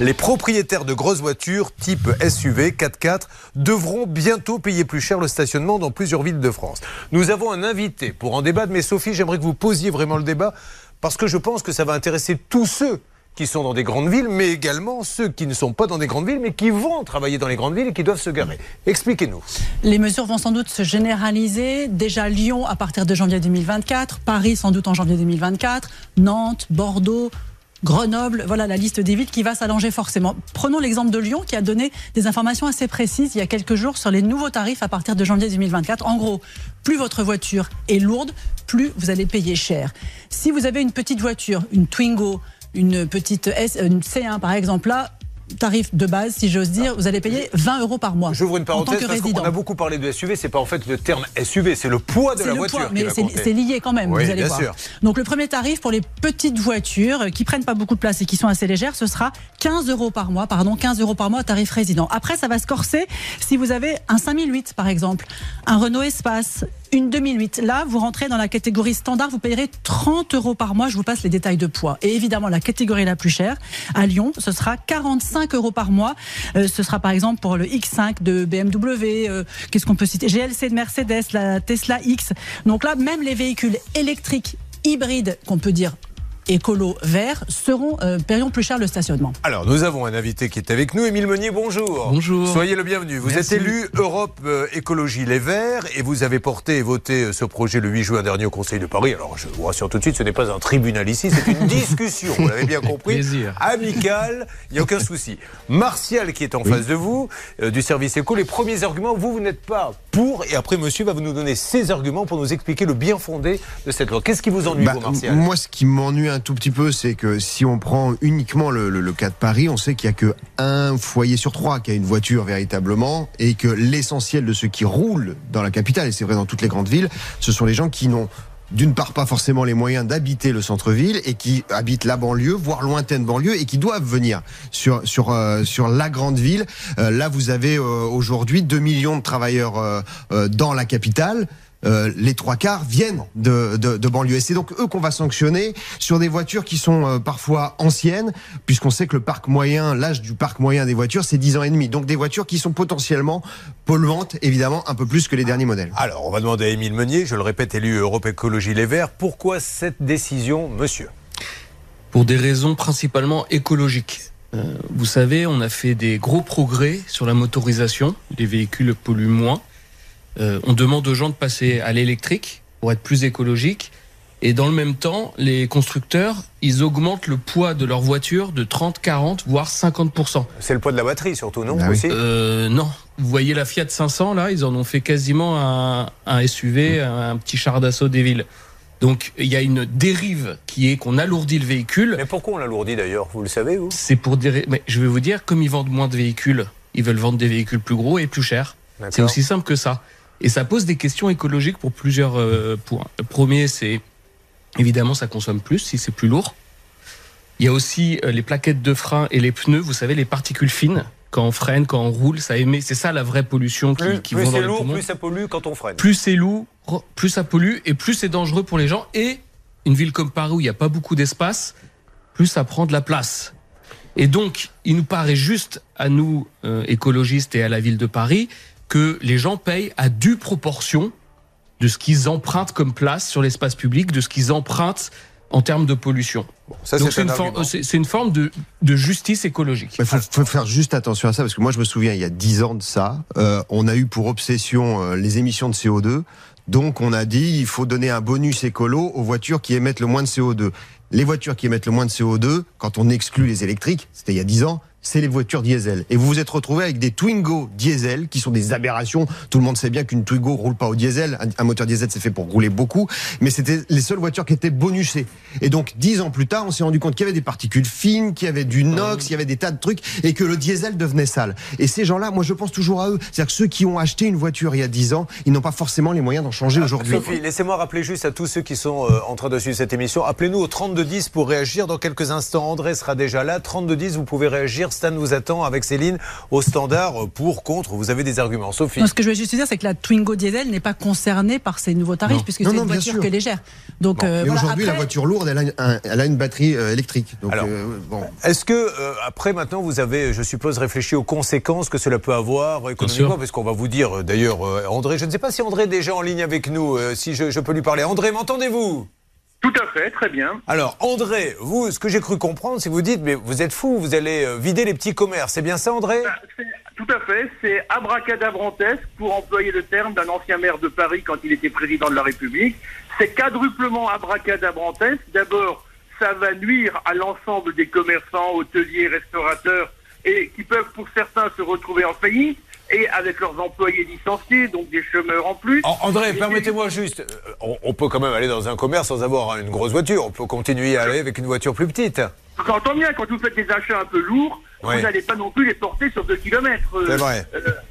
Les propriétaires de grosses voitures type SUV 4x4 devront bientôt payer plus cher le stationnement dans plusieurs villes de France. Nous avons un invité pour en débattre, mais Sophie, j'aimerais que vous posiez vraiment le débat parce que je pense que ça va intéresser tous ceux qui sont dans des grandes villes, mais également ceux qui ne sont pas dans des grandes villes, mais qui vont travailler dans les grandes villes et qui doivent se garer. Expliquez-nous. Les mesures vont sans doute se généraliser. Déjà Lyon à partir de janvier 2024, Paris sans doute en janvier 2024, Nantes, Bordeaux, Grenoble, voilà la liste des villes qui va s'allonger forcément. Prenons l'exemple de Lyon qui a donné des informations assez précises il y a quelques jours sur les nouveaux tarifs à partir de janvier 2024. En gros, plus votre voiture est lourde, plus vous allez payer cher. Si vous avez une petite voiture, une Twingo, une petite S, une C1 par exemple, là, tarif de base, si j'ose dire, vous allez payer 20 euros par mois. J'ouvre une parenthèse parce qu'on a beaucoup parlé de SUV. C'est pas en fait le terme SUV, c'est le poids de la le voiture. Poids, mais c'est lié quand même. Oui, vous allez bien voir. sûr. Donc le premier tarif pour les petites voitures qui prennent pas beaucoup de place et qui sont assez légères, ce sera 15 euros par mois. Pardon, 15 euros par mois tarif résident. Après, ça va se corser si vous avez un 5008 par exemple, un Renault Espace, une 2008. Là, vous rentrez dans la catégorie standard, vous payerez 30 euros par mois. Je vous passe les détails de poids. Et évidemment, la catégorie la plus chère, à Lyon, ce sera 45 euros par mois. Euh, ce sera par exemple pour le X5 de BMW. euh, Qu'est-ce qu'on peut citer? GLC de Mercedes, la Tesla X. Donc là, même les véhicules électriques hybrides, qu'on peut dire écolo vert, seront euh, paieront plus cher le stationnement. Alors, nous avons un invité qui est avec nous, Émile Meunier, bonjour. Bonjour. Soyez le bienvenu. Vous Merci. êtes élu Europe euh, Écologie Les Verts et vous avez porté et voté euh, ce projet le 8 juin dernier au Conseil de Paris. Alors, je vous rassure tout de suite, ce n'est pas un tribunal ici, c'est une discussion, vous l'avez bien compris. Plaisir. Amicale, il n'y a aucun souci. Martial qui est en face de vous, euh, du service éco, les premiers arguments, vous, vous n'êtes pas pour et après, monsieur va vous nous donner ses arguments pour nous expliquer le bien fondé de cette loi. Qu'est-ce qui vous ennuie, Bah, vous, Martial moi, ce qui m'ennuie un tout petit peu, c'est que si on prend uniquement le, le- le cas de Paris, on sait qu'il y a que un foyer sur trois qui a une voiture véritablement, et que l'essentiel de ceux qui roulent dans la capitale, et c'est vrai dans toutes les grandes villes, ce sont les gens qui n'ont d'une part pas forcément les moyens d'habiter le centre-ville et qui habitent la banlieue, voire lointaine banlieue, et qui doivent venir sur sur euh, sur la grande ville. Euh, là, vous avez euh, aujourd'hui 2 millions de travailleurs euh, euh, dans la capitale. Euh, les trois quarts viennent de, de, de banlieue. Et c'est donc eux qu'on va sanctionner sur des voitures qui sont euh, parfois anciennes, puisqu'on sait que le parc moyen, l'âge du parc moyen des voitures, c'est 10 ans et demi. Donc des voitures qui sont potentiellement polluantes, évidemment, un peu plus que les derniers modèles. Alors, on va demander à Émile Meunier, je le répète, élu Europe Écologie Les Verts, pourquoi cette décision, monsieur? Pour des raisons principalement écologiques. Euh, vous savez, on a fait des gros progrès sur la motorisation. Les véhicules polluent moins. Euh, on demande aux gens de passer à l'électrique pour être plus écologique. Et dans le même temps, les constructeurs, ils augmentent le poids de leur voiture de 30, 40, voire 50%. C'est le poids de la batterie surtout, non Ah oui. aussi Euh, non. Vous voyez la Fiat 500 là, ils en ont fait quasiment un, un SUV, un, petit char d'assaut des villes. Donc il y a une dérive qui est qu'on alourdit le véhicule. Mais pourquoi on l'alourdit d'ailleurs? Vous le savez, vous? C'est pour des. Mais je vais vous dire, comme ils vendent moins de véhicules, ils veulent vendre des véhicules plus gros et plus chers. C'est aussi simple que ça. Et ça pose des questions écologiques pour plusieurs euh, points. Le premier, c'est évidemment ça consomme plus si c'est plus lourd. Il y a aussi euh, les plaquettes de frein et les pneus. Vous savez, les particules fines. Quand on freine, quand on roule, ça émet. C'est ça la vraie pollution qui, Plus, qui plus vont dans c'est les lourd, plus ça pollue quand on freine. Plus c'est lourd, plus ça pollue et plus c'est dangereux pour les gens. Et une ville comme Paris où il n'y a pas beaucoup d'espace, plus ça prend de la place. Et donc, il nous paraît juste à nous, euh, écologistes et à la ville de Paris, que les gens payent à due proportion de ce qu'ils empruntent comme place sur l'espace public, de ce qu'ils empruntent en termes de pollution. Ça, Donc c'est c'est un une, forme- c'est- c'est une forme de, de justice écologique. Il faut, faut faire juste attention à ça, parce que moi je me souviens, il y a 10 ans de ça, euh, on a eu pour obsession euh, les émissions de CO2. Donc on a dit il faut donner un bonus écolo aux voitures qui émettent le moins de CO2. Les voitures qui émettent le moins de CO2, quand on exclut les électriques, c'était il y a 10 ans, c'est les voitures diesel. Et vous vous êtes retrouvé avec des Twingo diesel qui sont des aberrations. Tout le monde sait bien qu'une Twingo roule pas au diesel. Un, moteur diesel c'est fait pour rouler beaucoup, mais c'était les seules voitures qui étaient bonusées. Et donc dix ans plus tard, on s'est rendu compte qu'il y avait des particules fines, qu'il y avait du NOx, il y avait des tas de trucs, et que le diesel devenait sale. Et ces gens-là, moi je pense toujours à eux. C'est-à-dire que ceux qui ont acheté une voiture il y a 10 ans, ils n'ont pas forcément les moyens d'en changer aujourd'hui. Sophie, laissez-moi rappeler juste à tous ceux qui sont euh, en train de suivre cette émission. Appelez-nous au 3210 pour réagir dans quelques instants. André sera déjà là. 3210, vous pouvez réagir Stan vous attend avec Céline au standard pour, contre. Vous avez des arguments. Sophie. Non, ce que je veux juste dire, c'est que la Twingo diesel n'est pas concernée par ces nouveaux tarifs, Non. puisque c'est une voiture sûr. qui est légère. Donc, euh, voilà. aujourd'hui, la voiture lourde, elle a une, un- elle a une batterie euh, électrique. Donc, Alors, euh, bon. Est-ce que, euh, après, maintenant, vous avez, je suppose, réfléchi aux conséquences que cela peut avoir économiquement? Parce qu'on va vous dire, d'ailleurs, euh, André, je ne sais pas si André est déjà en ligne avec nous, euh, si je, je peux lui parler. André, m'entendez-vous? Tout à fait, très bien. Alors, André, vous, ce que j'ai cru comprendre, c'est que vous dites, mais vous êtes fou, vous allez euh, vider les petits commerces. C'est bien ça, André? Ah, c'est- Tout à fait, c'est abracadabrantesque pour employer le terme d'un ancien maire de Paris quand il était président de la République. C'est quadruplement abracadabrantesque. D'abord, ça va nuire à l'ensemble des commerçants, hôteliers, restaurateurs et qui peuvent pour certains se retrouver en faillite et avec leurs employés licenciés, donc des chômeurs en plus. An- André, Et- permettez-moi juste, euh, on, on peut quand même aller dans un commerce sans avoir une grosse voiture. On peut continuer à aller avec une voiture plus petite. J'entends bien, quand vous faites des achats un peu lourds, Oui. vous n'allez pas non plus les porter sur 2 km. C'est vrai.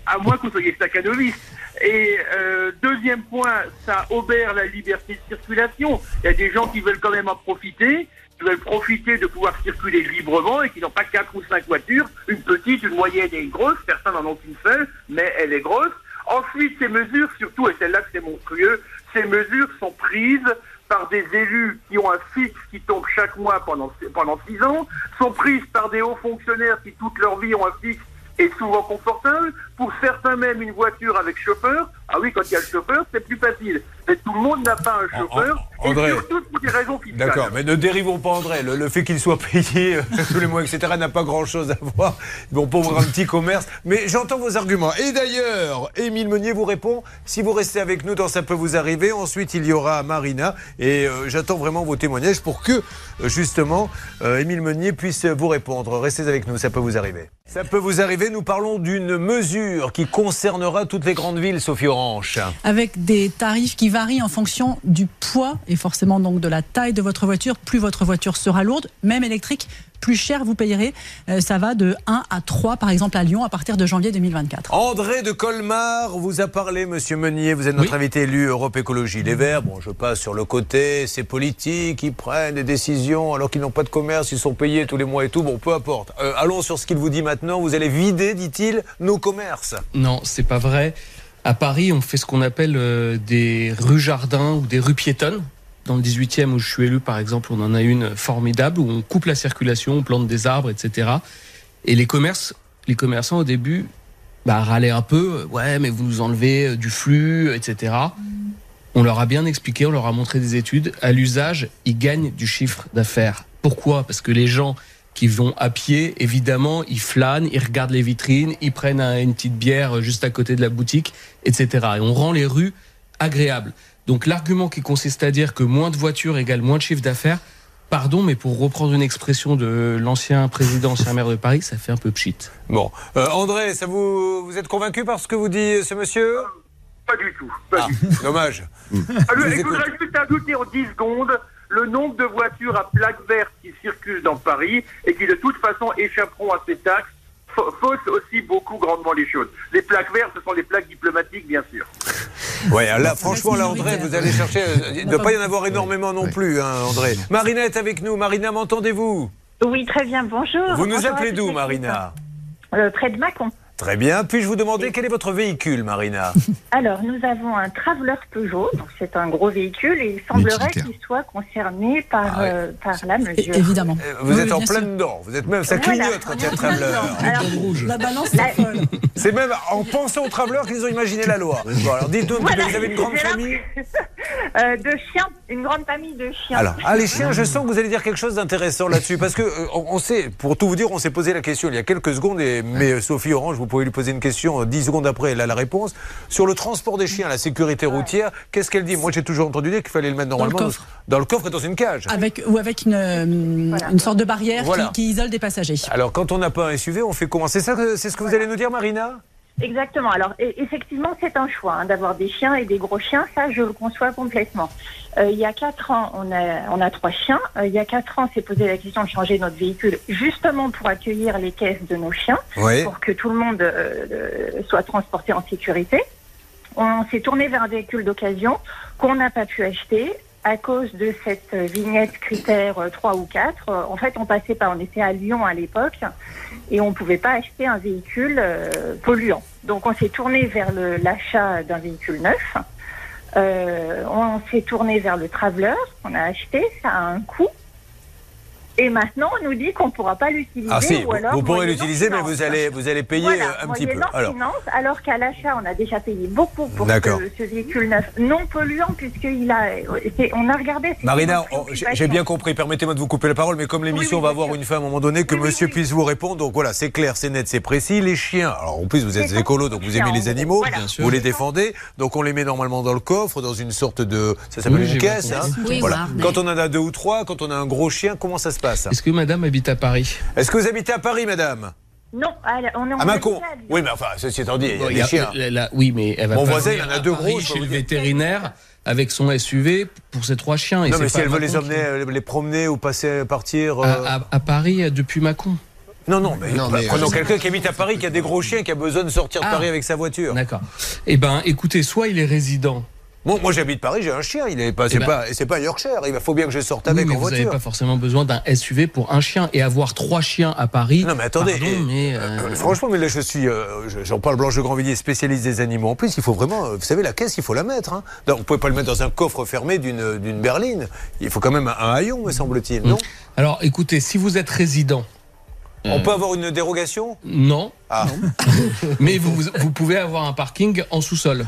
à moins que vous soyez stacanoviste. Et euh, deuxième point, ça obère la liberté de circulation. Il y a des gens qui veulent quand même en profiter, qui veulent profiter de pouvoir circuler librement et qui n'ont pas moyenne et une grosse. Certains n'en ont qu'une seule, mais elle est grosse. Ensuite, ces mesures, surtout, et celle-là que c'est monstrueux, ces mesures sont prises par des élus qui ont un fixe qui tombe chaque mois pendant, pendant six ans, sont prises par des hauts fonctionnaires qui toute leur vie ont un fixe et souvent confortable, pour certains même une voiture avec chauffeur. Ah oui, quand il y a le chauffeur, c'est plus facile. Mais tout le monde n'a pas un chauffeur, en- André. et surtout pour des raisons. D'accord, mais ne dérivons pas André. Le, le fait qu'il soit payé euh, tous les mois, etc., n'a pas grand-chose à voir. Ils vont pas ouvrir un petit commerce. Mais j'entends vos arguments. Et d'ailleurs, Émile Meunier vous répond. Si vous restez avec nous dans Ça peut vous arriver, ensuite il y aura Marina. Et euh, j'attends vraiment vos témoignages pour que, euh, justement, euh, Émile Meunier puisse vous répondre. Restez avec nous, ça peut vous arriver. Ça peut vous arriver, nous parlons d'une mesure qui concernera toutes les grandes villes, Sophie Orange. avec des tarifs qui varient en fonction du poids et forcément donc de la taille de votre voiture. Plus votre voiture sera lourde, même électrique, plus cher vous payerez. Euh, ça va de 1 à 3 par exemple à Lyon à partir de janvier 2024. André de Colmar vous a parlé, monsieur Meunier. Vous êtes notre Oui. invité élu Europe Écologie Les Verts. Bon, je passe sur le côté, c'est politique, ils prennent des décisions alors qu'ils n'ont pas de commerce, ils sont payés tous les mois et tout. Bon, peu importe. Euh, allons sur ce qu'il vous dit maintenant. Vous allez vider, dit-il, nos commerces. Non, c'est pas vrai. À Paris, on fait ce qu'on appelle euh, des rues jardins ou des rues piétonnes. Dans le 18e où je suis élu, par exemple, on en a une formidable où on coupe la circulation, on plante des arbres, etc. Et les commerces, les commerçants au début, bah, râlaient un peu. euh, Ouais, mais vous nous enlevez euh, du flux, etc. On leur a bien expliqué, on leur a montré des études. À l'usage, ils gagnent du chiffre d'affaires. Pourquoi? Parce que les gens qui vont à pied, évidemment, ils flânent, ils regardent les vitrines, ils prennent un- une petite bière juste à côté de la boutique, etc. Et on rend les rues agréables. Donc l'argument qui consiste à dire que moins de voitures égale moins de chiffre d'affaires, pardon, mais pour reprendre une expression de l'ancien président, ancien maire de Paris, ça fait un peu pchit. Bon, Euh, André, ça vous, vous êtes convaincu par ce que vous dit ce monsieur? Pas du tout. Pas Ah, du tout. dommage. Alors, Je voudrais juste ajouter en 10 secondes le nombre de voitures à plaque verte qui circulent dans Paris et qui de toute façon échapperont à ces taxes fa- fausse aussi beaucoup grandement les choses. Les plaques vertes, ce sont les plaques sûr. Ouais, là, reste franchement, là, André, vous allez chercher. euh, Il ne doit pas y en avoir énormément non plus, hein, André. Marina est avec nous. Marina, m'entendez-vous? Oui, très bien, bonjour. Vous nous Bonjour appelez d'où. Marina? Euh, Près de Mâcon. Très bien. Puis-je vous demander quel est votre véhicule, Marina Alors, nous avons un Traveler Peugeot, donc c'est un gros véhicule, et il semblerait qu'il soit concerné par, Ah ouais. euh, par la É- mesure. évidemment. Euh, Vous Oui, êtes en plein sûr. dedans. Vous êtes même, ça Voilà, clignote quand il y a Traveler. La balance est folle. C'est même en pensant au Traveler qu'ils ont imaginé la loi. Bon, alors dites-nous, Voilà, vous avez une grande famille euh, de chiens, une grande famille de chiens. Alors, ah, les chiens, je sens que vous allez dire quelque chose d'intéressant là-dessus. Parce que, euh, on, on sait, pour tout vous dire, on s'est posé la question il y a quelques secondes. Et, mais euh, Sophie Orange, vous pouvez lui poser une question euh, 10 secondes après, elle a la réponse. Sur le transport des chiens, la sécurité routière, qu'est-ce qu'elle dit? Moi, j'ai toujours entendu dire qu'il fallait le mettre le normalement coffre. dans le coffre et dans une cage. Avec, ou avec une, euh, Voilà. une sorte de barrière Voilà. qui, qui isole des passagers. Alors, quand on n'a pas un SUV, on fait comment? C'est ça, c'est ce que vous allez nous dire, Marina? Exactement. Alors, effectivement, c'est un choix hein, d'avoir des chiens et des gros chiens. Ça, je le conçois complètement. Euh, il y a quatre ans, on a, on a trois chiens. Euh, il y a quatre ans, on s'est posé la question de changer notre véhicule justement pour accueillir les caisses de nos chiens. Oui. pour que tout le monde euh, soit transporté en sécurité. On s'est tourné vers un véhicule d'occasion qu'on n'a pas pu acheter à cause de cette vignette critère euh, 3 ou 4, euh, en fait, on passait pas, on était à Lyon à l'époque, et on ne pouvait pas acheter un véhicule euh, polluant. Donc, on s'est tourné vers l'achat d'un véhicule neuf. Euh, on s'est tourné vers le Traveler qu'on a acheté, ça a un coût. Et maintenant, on nous dit qu'on ne pourra pas l'utiliser. Ah si, ou vous, alors vous pourrez l'utiliser, mais vous allez, vous allez payer Voilà, euh, un petit peu. Alors, finance, alors qu'à l'achat, on a déjà payé beaucoup pour ce, ce véhicule neuf, non polluant, puisqu'il a. c'est- On a regardé. Marina, j'ai bien compris, permettez-moi de vous couper la parole, mais comme l'émission oui, va avoir une fin à un moment donné, que Oui, monsieur oui. puisse vous répondre. Donc voilà, c'est clair, c'est net, c'est précis. Les chiens, alors en plus vous êtes écolo, donc vous aimez les animaux, voilà. Bien sûr. vous les défendez, donc on les met normalement dans le coffre, dans une sorte de... Ça s'appelle Oui, une caisse, hein voilà. Quand on en a deux ou trois, quand on a un gros chien, comment ça se passe Est-ce que madame habite à Paris? Est-ce que vous habitez à Paris, madame? Non, on est en À Haute-Alpes. Oui, mais enfin, ceci étant dit, il y a Bon, y des a- chiens. la- la- oui, mais elle va Mon pas voisin, il en a deux Paris gros, chez le vétérinaire avec son SUV pour ses trois chiens. Et Non, mais si elle veut les emmener, qui- euh, les promener ou passer, partir... euh, à, à- à Paris euh, depuis Macon. Non, non, mais, Non, bah, mais, prenons euh, quelqu'un qui habite à Paris, qui a des gros chiens, qui a besoin de sortir de Ah. Paris avec sa voiture. D'accord. Eh ben, écoutez, soit il est résident. Bon, moi j'habite Paris, j'ai un chien, il est pas, c'est ben- pas, c'est pas un Yorkshire. Il faut bien que je sorte Oui, avec mais en vous n'avez pas forcément besoin d'un SUV pour un chien et avoir trois chiens à Paris. Non, mais attendez, pardon, et- mais, Euh, euh, Franchement, mais là je suis, euh, je- j'en parle Blanche de Grandvilliers, spécialiste des animaux. En plus, il faut vraiment, euh, vous savez, la caisse, il faut la mettre. Hein. Donc, vous pouvez pas le mettre dans un coffre fermé d'une d'une berline. Il faut quand même un, haillon, me semble-t-il. Non? Alors, écoutez, si vous êtes résident, On peut avoir une dérogation? Non, Ah, mais vous, vous pouvez avoir un parking en sous-sol.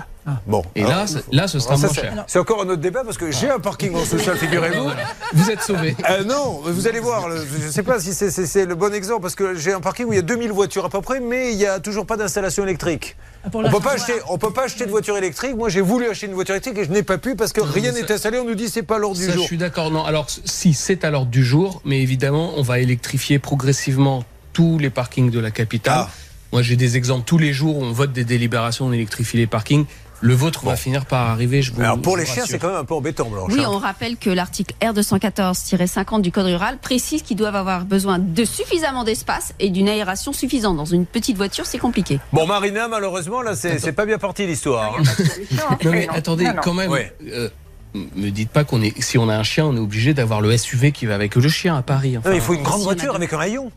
Bon. Et Alors, là, là, ce sera ça, moins cher. C'est encore un autre débat parce que j'ai un parking en sous-sol, figurez-vous. Vous êtes sauvé. Euh, non, vous allez voir, je ne sais pas si c'est- le bon exemple, parce que j'ai un parking où il y a 2000 voitures à peu près, mais il n'y a toujours pas d'installation électrique. Pour On la- peut pas acheter, on peut pas acheter de voiture électrique. Moi, j'ai voulu acheter une voiture électrique et je n'ai pas pu parce que rien n'est installé. On nous dit c'est pas l'ordre du Ça, jour. je suis d'accord. Non, alors si c'est à l'ordre du jour, mais évidemment, on va électrifier progressivement tous les parkings de la capitale. Ah. Moi, j'ai des exemples tous les jours. où On vote des délibérations, on électrifie les parkings. Le vôtre va finir par arriver. Je vous, Alors pour les chiens, c'est quand même un peu embêtant, Blanche. Oui, hein. on rappelle que l'article R214-50 du Code rural précise qu'ils doivent avoir besoin de suffisamment d'espace et d'une aération suffisante. Dans une petite voiture, c'est compliqué. Bon, Marina, malheureusement, là, c'est pas bien parti l'histoire. hein. Solution, Non après, mais non. attendez, Non, non. quand même. Ouais. euh, me dites pas qu'on est. Si on a un chien, on est obligé d'avoir le SUV qui va avec le chien à Paris. Enfin, Non, il faut une grande si on a voiture avec un haillon.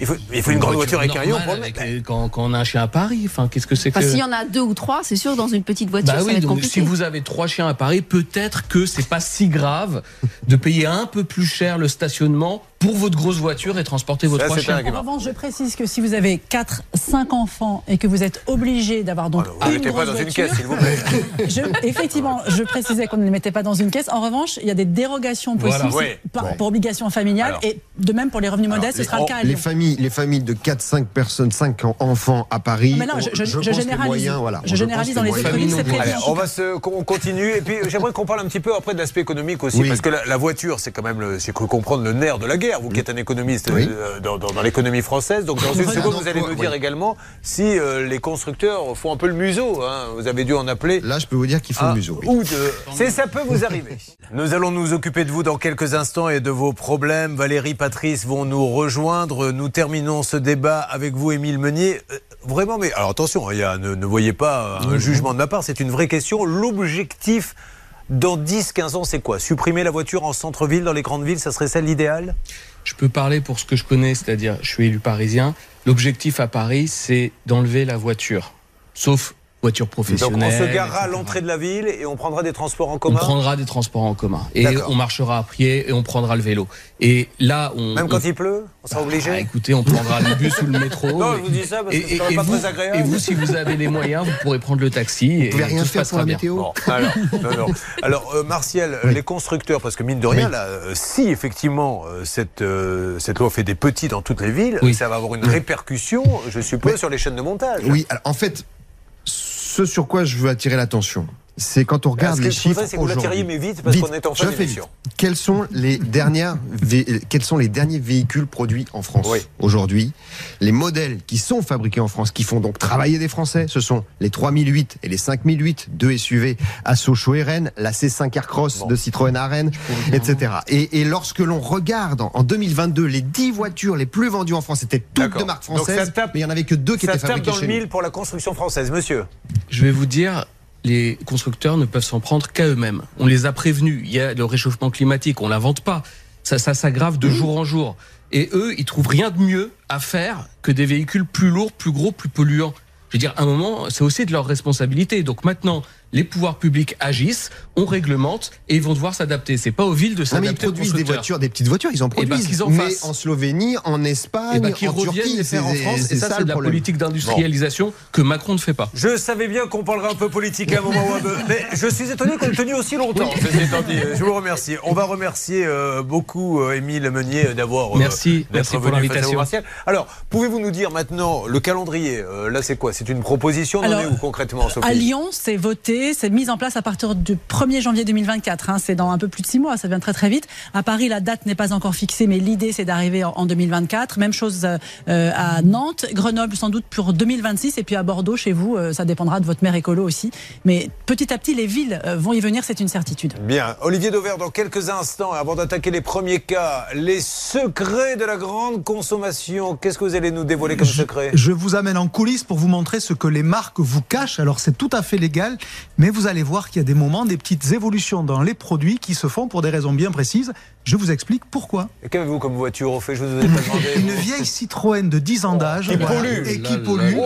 Il faut, il faut une grande voiture avec un pour le avec mettre. les- quand, quand on a un chien à Paris. Enfin, qu'est-ce que c'est que Enfin, s'il y en a deux ou trois, c'est sûr, dans une petite voiture, Bah ça va oui, être donc compliqué. si vous avez trois chiens à Paris, peut-être que c'est pas si grave de payer un peu plus cher le stationnement pour votre grosse voiture et transporter vos trois chiens. En revanche, je précise que si vous avez 4, 5 enfants et que vous êtes obligé d'avoir donc Ah, une grosse pas dans une voiture, caisse, s'il vous plaît. je- effectivement, je précisais qu'on ne les mettait pas dans une caisse. En revanche, il y a des dérogations possibles Voilà. c'est par- Ouais. pour obligation familiale Alors. et de même pour les revenus modestes, ce les- sera le cas à Les Lyon. familles, les familles de 4-5 personnes, 5 enfants à Paris. Mais non, je- je- je les généralise. moyens, voilà, Je généralise dans les économies, c'est. Allez, tout on va se, continue et puis j'aimerais qu'on parle un petit peu après de l'aspect économique aussi Oui. parce que la, la voiture c'est quand même le, c'est cru comprendre le nerf de la guerre. Vous qui êtes un économiste Oui. euh, dans, dans- dans l'économie française, donc dans une seconde vous allez me Oui. dire également si euh, les constructeurs font un peu le museau. hein. Vous avez dû en appeler. Là, je peux vous dire qu'il faut un le museau. oui. ou deux. C'est ça peut vous arriver. Nous allons nous occuper de vous dans quelques instants et de vos problèmes. Valérie, Patrice vont nous rejoindre. Nous terminons ce débat avec vous, Émile Meunier. Euh, Vraiment, mais alors attention, hein, il y a, ne, ne voyez pas un jugement de ma part. C'est une vraie question. L'objectif dans 10-15 ans, c'est quoi? Supprimer la voiture en centre-ville, dans les grandes villes, ça serait ça l'idéal? Je peux parler pour ce que je connais, c'est-à-dire je suis élu parisien. L'objectif à Paris, c'est d'enlever la voiture, sauf voiture Donc on se garera à l'entrée de la ville et on prendra des transports en On commun prendra des transports en commun et on marchera à pied et on prendra le vélo. Et là, on Même on- quand il pleut On sera obligé Ah, écoutez, on prendra le bus ou le métro. Non, je vous dis ça parce que c'est pas vous, très agréable. et vous, si vous avez les moyens, vous pourrez prendre le taxi. et Vous pouvez rien tout se faire passera pour la bien. météo Bon, alors, non, non. alors euh, Martial, les constructeurs, parce que mine de rien, là, euh, si effectivement euh, cette, euh, cette loi fait des petits dans toutes les villes, Oui. ça va avoir une répercussion, je suppose, sur les chaînes de montage. Oui, alors, en fait, ce sur quoi je veux attirer l'attention, c'est quand on Ce regarde que les je voudrais, chiffres c'est que vous mais vite, parce qu'on est en je fin d'émission. Quels sont les dernières quels sont les derniers véhicules produits en France Oui. aujourd'hui? Les modèles qui sont fabriqués en France, qui font donc travailler des Français, ce sont les 3008 et les 5008, deux SUV à Sochaux et Rennes, la C5 Aircross Bon. de Citroën à Rennes, etc. Et, et lorsque l'on regarde en- en 2022 les 10 voitures les plus vendues en France, c'était toutes de marques ça françaises, tape- mais il y en avait que deux qui Ça étaient tape fabriquées dans le chez nous. mille pour la construction française, monsieur. Je vais vous dire, les constructeurs ne peuvent s'en prendre qu'à eux-mêmes. On les a prévenus. Il y a le réchauffement climatique, on l'invente pas. Ça, ça s'aggrave de jour en jour. Et eux, ils trouvent rien de mieux à faire que des véhicules plus lourds, plus gros, plus polluants. Je veux dire, à un moment, c'est aussi de leur responsabilité. Donc maintenant, les pouvoirs publics agissent, on réglemente et ils vont devoir s'adapter. C'est pas aux villes de ils s'adapter aux produisent des voitures, des petites voitures, ils en Eh ben, produisent. qu'ils en mais en Slovénie, en Espagne, Et ben, qu'ils en reviennent Turquie, les faire en c'est- France. Et ça, c'est de la problème. politique d'industrialisation que Macron ne fait pas. Je savais bien qu'on parlerait un peu politique à un moment ou à un autre, mais je suis étonné qu'on ait tenu aussi longtemps. Dit, Je vous remercie. On va remercier euh, beaucoup euh, Émile Meunier euh, d'avoir euh, Merci, d'être merci pour l'invitation. Alors, pouvez-vous nous dire maintenant le calendrier euh, Là, c'est quoi? C'est une proposition On Alors, est où concrètement, Sophie? À Lyon, c'est voté, c'est mis en place à partir du 1er janvier 2024. hein, c'est dans un peu plus de six mois, ça vient très très vite. À Paris, la date n'est pas encore fixée, mais l'idée c'est d'arriver en, en 2024. Même chose euh, euh, à Nantes, Grenoble sans doute pour 2026, et puis à Bordeaux, chez vous, euh, ça dépendra de votre maire écolo aussi. Mais petit à petit, les villes euh, vont y venir, c'est une certitude. Bien. Olivier Dauvert, dans quelques instants, avant d'attaquer les premiers cas, les secrets de la grande consommation. Qu'est-ce que vous allez nous dévoiler comme secret? Je vous amène en coulisses pour vous montrer ce que les marques vous cachent. Alors c'est tout à fait légal, mais vous allez voir qu'il y a des moments, des petites évolutions dans les produits qui se font pour des raisons bien précises. Je vous explique pourquoi. Et Qu'avez-vous comme voiture au fait? Je vous ai pas demandé. Une vieille Citroën de 10 ans d'âge Qui voilà, pollue. et qui pollue.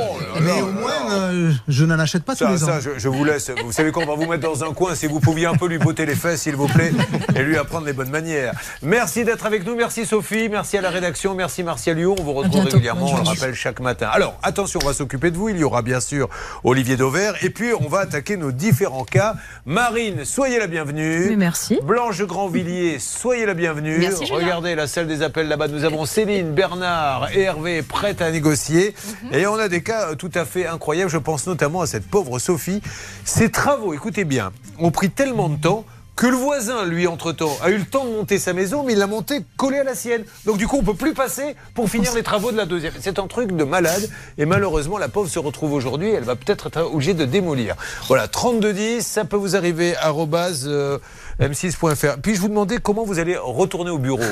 mais au moins, euh, je n'en achète pas tous Ça, les ça je, je vous laisse. Vous savez quoi On va vous mettre dans un coin si vous pouviez un peu lui botter les fesses, s'il vous plaît, et lui apprendre les bonnes manières. Merci d'être avec nous. Merci Sophie. Merci à la rédaction. Merci Martial Lyon. On vous retrouve bientôt. régulièrement. On le rappelle chaque matin. Alors, attention, on va s'occuper de vous. Il y aura bien sûr Olivier Dauvert. Et puis, on va attaquer nos différents cas. Marine, soyez la bienvenue. Merci. Blanche Grandvilliers, soyez la bienvenue. Merci. Regardez la salle des appels là-bas. Nous avons Céline, Bernard et Hervé prêtes à négocier. Mhm. Et on a des cas euh, tout à fait incroyables. Je pense notamment à cette pauvre Sophie. Ses travaux, écoutez bien, ont pris tellement de temps que le voisin, lui, entre-temps, a eu le temps de monter sa maison, mais il l'a montée collée à la sienne. Donc du coup, on peut plus passer pour finir les travaux de la deuxième. C'est un truc de malade. Et malheureusement, la pauvre se retrouve aujourd'hui. Elle va peut-être être obligée de démolir. Voilà, 3210, ça peut vous arriver, arrobase, euh, m6.fr. Puis-je vous demander comment vous allez retourner au bureau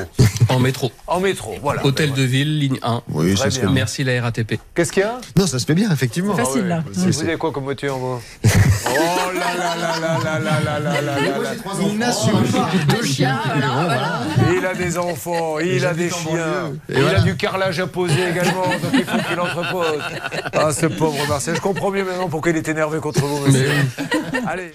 En métro. En métro, voilà. Hôtel Ben, de ville, ligne 1. Oui, Très ça se fait. Merci la RATP. Qu'est-ce qu'il y a Non, ça se fait bien, effectivement. C'est facile, Ah là. Vous, vous avez quoi comme voiture, vous Oh là là là là là là là là là là là. Il n'assume pas. Deux chiens. Il a des enfants, il a des chiens, Et il a du carrelage à poser également, donc il faut qu'il entrepose. Ah, ce pauvre Marcel, je comprends mieux maintenant pourquoi il est énervé contre vous, monsieur. Allez.